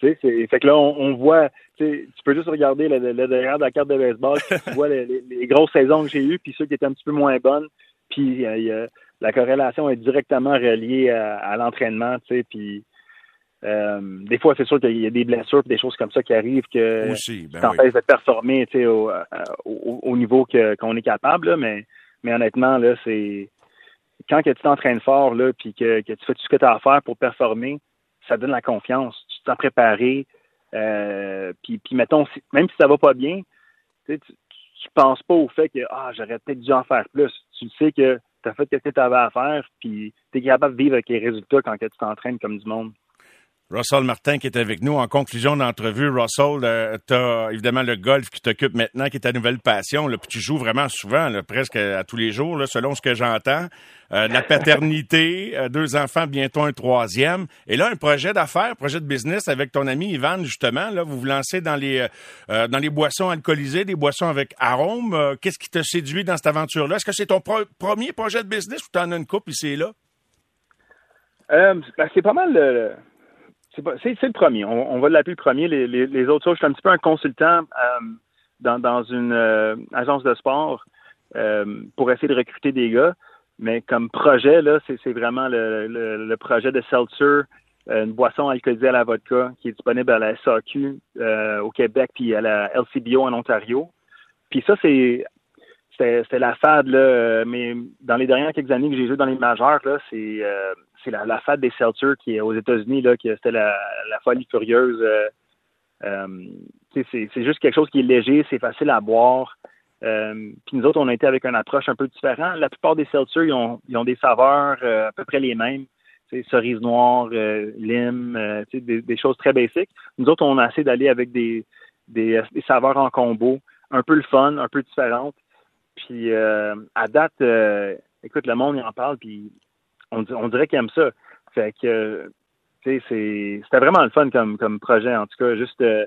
fait que là, on, voit, tu peux juste regarder le, derrière de la carte de baseball, tu <laughs> vois les, grosses saisons que j'ai eues, puis ceux qui étaient un petit peu moins bonnes. Puis euh, la corrélation est directement reliée à, l'entraînement, tu sais, puis des fois, c'est sûr qu'il y a des blessures et des choses comme ça qui arrivent que Aussi, ben de performer au, au, au, niveau qu'on est capable, mais, mais honnêtement, là, c'est quand que tu t'entraînes fort là, puis que, que, tu fais tout ce que tu as à faire pour performer, ça donne la confiance. Tu t'es préparé. Euh, puis, puis mettons, même si ça va pas bien, tu, tu penses pas au fait que ah, j'aurais peut-être dû en faire plus. Tu sais que tu as fait ce que tu avais à faire, puis tu es capable de vivre avec les résultats quand tu t'entraînes comme du monde. Russell Martin qui est avec nous en conclusion d'entrevue. Russell, euh, tu as évidemment le golf qui t'occupe maintenant, qui est ta nouvelle passion. Là, puis tu joues vraiment souvent, là, presque à tous les jours, là, selon ce que j'entends. Euh, la <laughs> paternité, euh, deux enfants, bientôt un troisième. Et là, un projet d'affaires, projet de business avec ton ami Ivan, justement. Là, vous vous lancez dans les euh, dans les boissons alcoolisées, des boissons avec arôme. Qu'est-ce qui te séduit dans cette aventure-là? Est-ce que c'est ton premier projet de business ou tu en as une coupe ici et là? Ben, c'est pas mal le c'est le premier. On, va l'appeler le premier. Les, autres choses, je suis un petit peu un consultant euh, dans, une euh, agence de sport euh, pour essayer de recruter des gars. Mais comme projet, là, c'est vraiment le, projet de Seltzer, une boisson alcoolisée à la vodka qui est disponible à la SAQ au Québec puis à la LCBO en Ontario. Puis ça, c'est c'était la fade, là, mais dans les dernières quelques années que j'ai joué dans les majeurs, là, c'est c'est la, la, fête des Seltzer qui est aux États-Unis, là, qui c'était la, folie furieuse. Euh, euh, c'est juste quelque chose qui est léger, c'est facile à boire. Euh, puis nous autres, on a été avec une approche un peu différente. La plupart des Seltzer, ils ont, ils ont des saveurs à peu près les mêmes. Cerise noire, lime, des, des, choses très basiques. Nous autres, on a essayé d'aller avec des, des, des, saveurs en combo, un peu le fun, un peu différentes. Puis à date, écoute, le monde il en parle, puis on, on dirait qu'ils aiment ça. Fait que, tu sais, c'était vraiment le fun comme, comme projet, en tout cas, juste euh,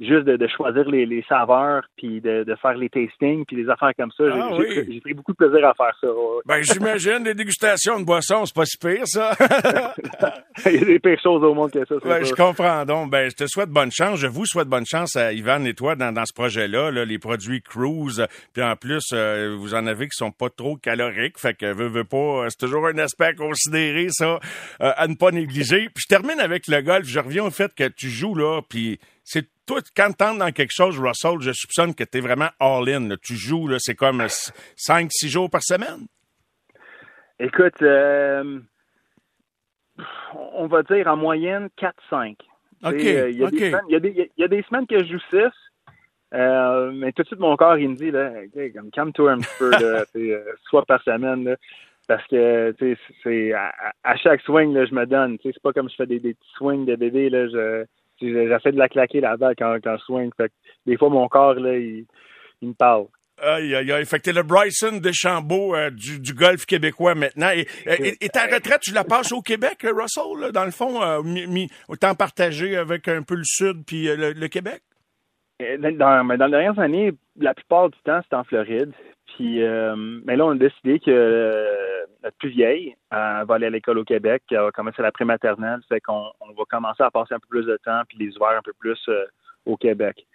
juste de, choisir les, saveurs, puis de, faire les tastings, puis les affaires comme ça. Ah j'ai pris beaucoup de plaisir à faire ça. Ben, j'imagine, des dégustations de boissons, c'est pas si pire, ça. <laughs> Il y a des pires choses au monde que ça. Ben, je comprends donc. Ben, je te souhaite bonne chance. Je vous souhaite bonne chance à Ivan et toi dans, ce projet-là, les produits Cruise. Puis en plus, euh, vous en avez qui sont pas trop caloriques. Fait que, veux, veux pas, c'est toujours un aspect à considérer, ça, euh, à ne pas négliger. Puis je termine avec le golf. Je reviens au fait que tu joues, là, puis c'est toi, quand tu dans quelque chose, Russell, je soupçonne que tu es vraiment all-in. Tu joues, c'est comme 5-6 jours par semaine? Écoute, euh, on va dire en moyenne 4-5. OK. Il y, a des semaines que je joue 6. Euh, mais tout de suite, mon corps, il me dit, là, comme calme-toi un petit peu, là, <laughs> euh, soit par semaine, parce que, c'est, à, chaque swing, là, je me donne, c'est pas comme je fais des, des petits swings de bébé, là, je, J'essaie de la claquer la balle quand, quand je swing. Fait des fois, mon corps, là, il, me parle. Aïe, aïe, aïe. Fait que t'es le Bryson Deschambault euh, du, du golf québécois maintenant. Et, et, ta retraite, tu la passes au Québec, Russell, dans le fond, euh, mi, autant partagé avec un peu le Sud puis euh, le, Québec? Dans, mais dans les dernières années, la plupart du temps, c'était en Floride. Puis, mais là, on a décidé que notre plus vieille, va aller à l'école au Québec, elle va commencer la prématernelle, fait qu'on on va commencer à passer un peu plus de temps, puis les hivers un peu plus euh, au Québec.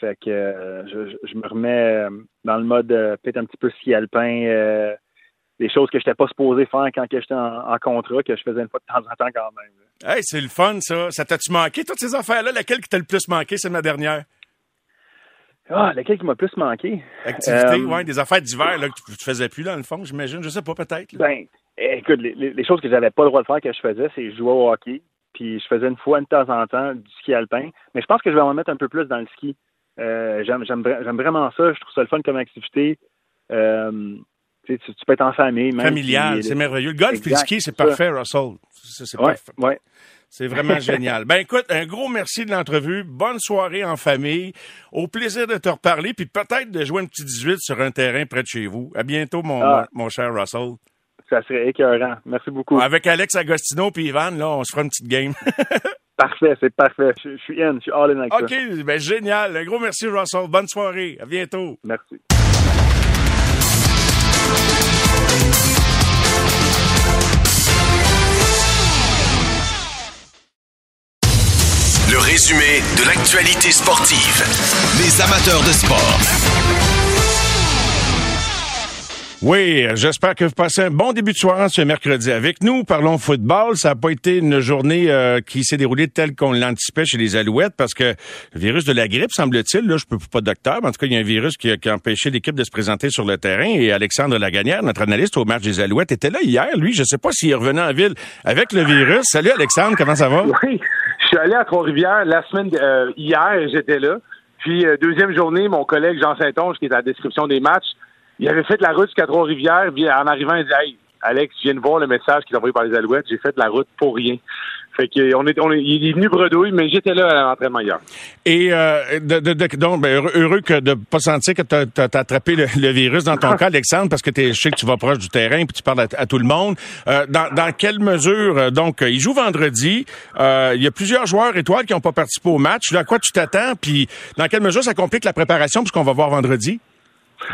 Fait que euh, je, me remets euh, dans le mode peut-être un petit peu ski alpin, des choses que je n'étais pas supposé faire quand j'étais en, contrat, que je faisais une fois de temps en temps quand même. Hey, c'est le fun, ça. Ça t'a-tu manqué, toutes ces affaires-là? Laquelle qui t'a le plus manqué, c'est ma dernière? Ah, laquelle qui m'a plus manqué? Activité, euh, ouais, des affaires d'hiver là, que tu ne faisais plus dans le fond, j'imagine. Je sais pas, peut-être. Ben, écoute, les, choses que j'avais pas le droit de faire que je faisais, c'est jouer au hockey. Puis je faisais une fois de temps en temps du ski alpin. Mais je pense que je vais en mettre un peu plus dans le ski. Euh, j'aime vraiment ça. Je trouve ça le fun comme activité. Euh, tu, tu, peux être en famille. Familial, c'est merveilleux. Le golf et le ski, c'est parfait, Russell. C'est ouais, parfait. Ouais. C'est vraiment <laughs> génial. Ben écoute, un gros merci de l'entrevue. Bonne soirée en famille. Au plaisir de te reparler, puis peut-être de jouer un petit 18 sur un terrain près de chez vous. À bientôt, mon, ah. mon cher Russell. Ça serait écœurant. Merci beaucoup. Avec Alex Agostino puis Ivan, là, on se fera une petite game. <laughs> parfait, c'est parfait. Je, suis in, je suis all in avec OK, ben génial. Un gros merci, Russell. Bonne soirée. À bientôt. Merci. Le résumé de l'actualité sportive. Les amateurs de sport. Oui, j'espère que vous passez un bon début de soirée ce mercredi avec nous. Parlons football. Ça n'a pas été une journée euh, qui s'est déroulée telle qu'on l'anticipait chez les Alouettes parce que le virus de la grippe, semble-t-il, là, je peux pas docteur, mais en tout cas, il y a un virus qui a, qui a empêché l'équipe de se présenter sur le terrain et Alexandre Laganière, notre analyste au match des Alouettes, était là hier. Lui, je sais pas s'il est revenu en ville avec le virus. Salut Alexandre, comment ça va? Oui, suis allé à Trois-Rivières la semaine euh, hier, j'étais là. Puis euh, deuxième journée, mon collègue Jean Saint-Onge, qui est à la description des matchs, il avait fait la route jusqu'à Trois-Rivières. En arrivant, il dit Hey, Alex, viens de voir le message qui est envoyé par les Alouettes. J'ai fait la route pour rien. Fait que on est, on est, il est venu bredouille, mais j'étais là à l'entraînement hier. Et euh, de, de, de, donc, ben, heureux que de pas sentir que tu as, attrapé le, virus dans ton <laughs> cas, Alexandre, parce que es, je sais que tu vas proche du terrain puis tu parles à, tout le monde. Euh, dans, dans, quelle mesure, euh, donc, il joue vendredi. Euh, il y a plusieurs joueurs étoiles qui n'ont pas participé au match. À quoi tu t'attends? Puis dans quelle mesure ça complique la préparation puisqu'on va voir vendredi?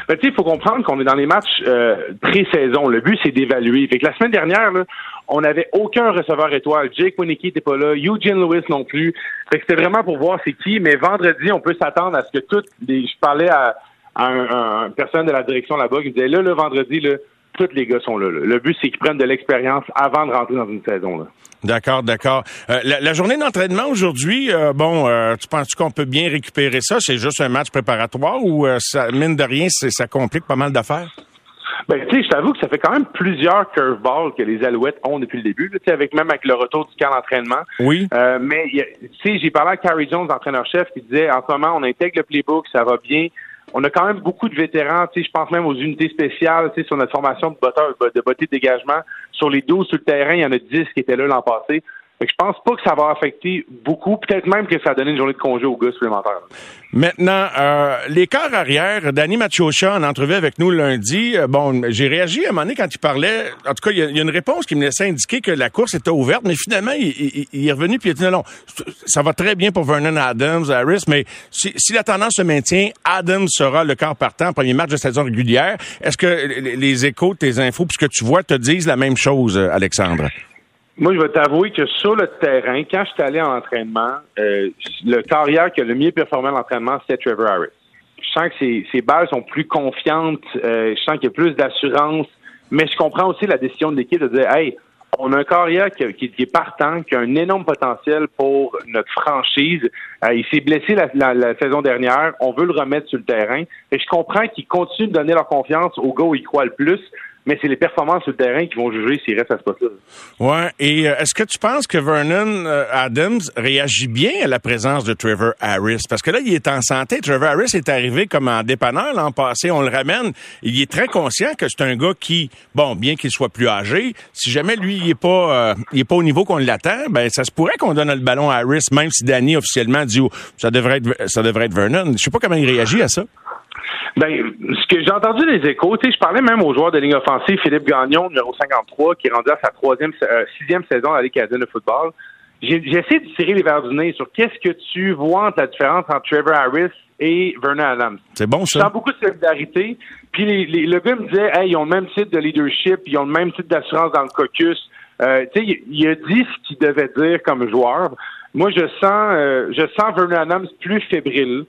Ben, il faut comprendre qu'on est dans les matchs euh, pré-saison. Le but, c'est d'évaluer. Fait que la semaine dernière, là, on n'avait aucun receveur étoile. Jake Winicky n'était pas là, Eugene Lewis non plus. Fait que c'était vraiment pour voir c'est qui. Mais vendredi, on peut s'attendre à ce que toutes les. Je parlais à, un, un, personne de la direction là-bas qui disait là, le vendredi, là, tous les gars sont là. Le but, c'est qu'ils prennent de l'expérience avant de rentrer dans une saison. Là. D'accord, d'accord. Euh, la, journée d'entraînement aujourd'hui, euh, bon, euh, tu penses qu'on peut bien récupérer ça? C'est juste un match préparatoire ou ça, mine de rien, ça complique pas mal d'affaires? Ben, tu sais, je t'avoue que ça fait quand même plusieurs curveballs que les Alouettes ont depuis le début, tu sais, avec même avec le retour du camp d'entraînement. Oui. mais, tu sais, j'ai parlé à Carrie Jones, entraîneur-chef, qui disait, en ce moment, on intègre le playbook, ça va bien on a quand même beaucoup de vétérans, tu sais, je pense même aux unités spéciales, tu sais, sur notre formation de botteur, de beauté de dégagement. Sur les 12 sur le terrain, il y en a 10 qui étaient là l'an passé. Fait que je pense pas que ça va affecter beaucoup. Peut-être même que ça a donné une journée de congé aux gars supplémentaires. Maintenant, euh, les quarts arrière, Danny Machocha en entrevue avec nous lundi, euh, bon, j'ai réagi à un moment donné quand il parlait. En tout cas, il y, a, une réponse qui me laissait indiquer que la course était ouverte, mais finalement, il, est revenu puis il a dit non, ça va très bien pour Vernon Adams, Harris, mais si, la tendance se maintient, Adams sera le quart partant, premier match de saison régulière. Est-ce que les échos, tes infos, puisque tu vois, te disent la même chose, Alexandre? Moi, je vais t'avouer que sur le terrain, quand je suis allé en entraînement, euh, le carrière qui a le mieux performé à l'entraînement, c'est Trevor Harris. Je sens que ses, balles sont plus confiantes, euh, je sens qu'il y a plus d'assurance, mais je comprends aussi la décision de l'équipe de dire, hey, on a un carrière qui, est partant, qui a un énorme potentiel pour notre franchise. Euh, il s'est blessé la, saison dernière. On veut le remettre sur le terrain. Et je comprends qu'ils continuent de donner leur confiance aux gars où ils croient le plus mais c'est les performances sur le terrain qui vont juger s'il reste à ce poste-là. Ouais. Et euh, est-ce que tu penses que Vernon euh, Adams réagit bien à la présence de Trevor Harris? Parce que là, il est en santé. Trevor Harris est arrivé comme en dépanneur l'an passé. On le ramène. Il est très conscient que c'est un gars qui, bon, bien qu'il soit plus âgé, si jamais lui, il est pas, euh, il est pas au niveau qu'on l'attend, ben, ça se pourrait qu'on donne le ballon à Harris, même si Danny officiellement dit, oh, ça devrait être, ça devrait être Vernon. Je sais pas comment il réagit à ça. Ben, ce que j'ai entendu des échos, tu sais, je parlais même au joueur de ligne offensive, Philippe Gagnon, numéro 53, qui est rendu à sa troisième, euh, sixième saison à la Ligue de football. J'ai essayé de tirer les verres du nez sur qu'est-ce que tu vois entre la différence entre Trevor Harris et Vernon Adams. C'est bon, ça. Je sens beaucoup de solidarité. Puis les, le gars me disait, hey, ils ont le même titre de leadership, ils ont le même titre d'assurance dans le caucus. Euh, tu sais, il, a dit ce qu'il devait dire comme joueur. Moi, je sens, euh, je sens Vernon Adams plus fébrile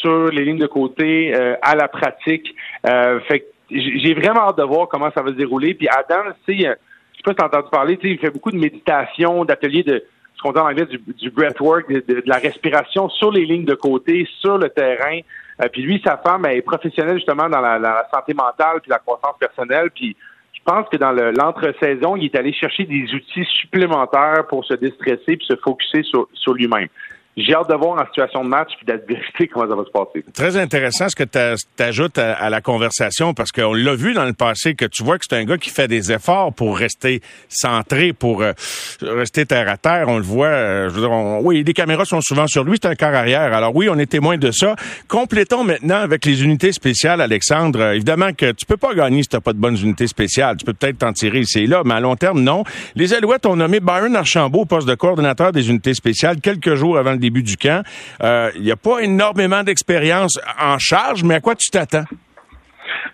sur les lignes de côté, euh, à la pratique. Euh, fait j'ai vraiment hâte de voir comment ça va se dérouler. Puis Adam, tu sais, euh, je sais pas si tu as entendu parler, tu sais, il fait beaucoup de méditation, d'ateliers de ce qu'on dit en anglais du, breathwork, de, la respiration sur les lignes de côté, sur le terrain. puis lui, sa femme, elle est professionnelle justement dans la, santé mentale puis la croissance personnelle. Puis je pense que dans l'entre-saison, il est allé chercher des outils supplémentaires pour se déstresser puis se focuser sur lui-même. J'ai hâte de voir en situation de match puis d'adversité comment ça va se passer. Très intéressant ce que tu ajoutes à, la conversation parce qu'on l'a vu dans le passé que tu vois que c'est un gars qui fait des efforts pour rester centré, pour euh, rester terre à terre. On le voit. Euh, je veux dire, oui, les caméras sont souvent sur lui. C'est un quart arrière. Alors oui, on est témoin de ça. Complétons maintenant avec les unités spéciales, Alexandre. Euh, évidemment que tu peux pas gagner si t'as pas de bonnes unités spéciales. Tu peux peut-être t'en tirer ici et là, mais à long terme, non. Les Alouettes ont nommé Byron Archambault au poste de coordonnateur des unités spéciales quelques jours avant le début du camp. Euh, il n'y a pas énormément d'expérience en charge, mais à quoi tu t'attends?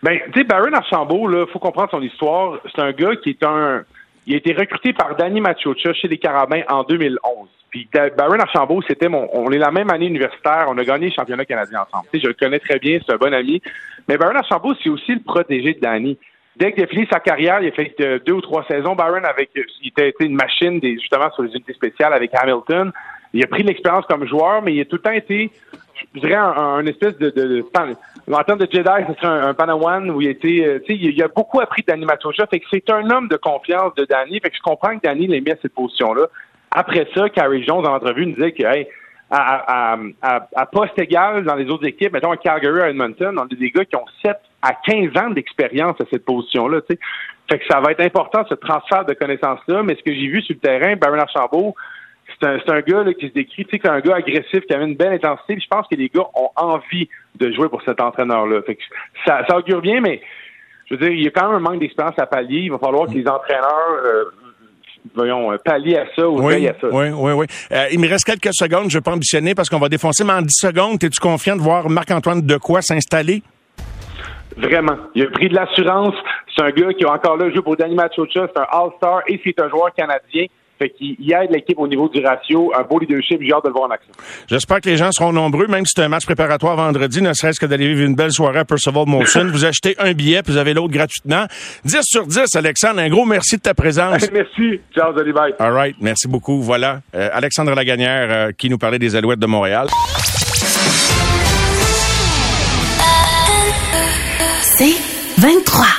Ben, tu sais, Baron Archambault, il faut comprendre son histoire. C'est un gars qui est un. Il a été recruté par Danny Machocha chez les Carabins en 2011. Puis Baron Archambault, c'était mon. On est la même année universitaire. On a gagné le championnat canadien ensemble. Je le connais très bien, c'est un bon ami. Mais Baron Archambault, c'est aussi le protégé de Danny. dès qu'il a fini sa carrière, il a fait euh, deux ou trois saisons, Byron, avec, il était une machine justement sur les unités spéciales avec Hamilton. Il a pris de l'expérience comme joueur, mais il a tout le temps été, je dirais, un, espèce de, de, en termes de Jedi, ce serait un, Panawan où il était, euh, tu sais, il, a beaucoup appris d'animateur. Fait que c'est un homme de confiance de Danny. Fait que je comprends que Danny l'ait mis à cette position-là. Après ça, Carrie Jones, en entrevue, nous disait que, hey, à, à, à, poste égal dans les autres équipes, mettons à Calgary, à Edmonton, on a des gars qui ont 7 à 15 ans d'expérience à cette position-là. Fait que ça va être important, ce transfert de connaissances-là. Mais ce que j'ai vu sur le terrain, Baron Archambault, c'est un, un, gars là, qui se décrit, tu sais, c'est un gars agressif, qui avait une belle intensité. je pense que les gars ont envie de jouer pour cet entraîneur-là. Ça, ça augure bien, mais je veux dire, il y a quand même un manque d'expérience à pallier. Il va falloir que les entraîneurs euh, voyons, euh, pallier à ça ou oui, à ça. Oui, oui, oui. Euh, il me reste quelques secondes, je vais pas ambitionner parce qu'on va défoncer, mais en 10 secondes, es-tu confiant de voir Marc-Antoine de quoi s'installer? Vraiment. Il a pris de l'assurance. C'est un gars qui a encore là joué pour Danny Machocha. C'est un All-Star et c'est un joueur canadien. Fait qu'il aide l'équipe au niveau du ratio, un beau leadership, j'ai hâte de le voir en action. J'espère que les gens seront nombreux, même si c'est un match préparatoire vendredi, ne serait-ce que d'aller vivre une belle soirée à Percival Molson. <laughs> vous achetez un billet, puis vous avez l'autre gratuitement. 10 sur 10, Alexandre, un gros merci de ta présence. <laughs> merci. Ciao, Olivier. All right, merci beaucoup. Voilà, euh, Alexandre Lagagnère euh, qui nous parlait des Alouettes de Montréal. C'est 23.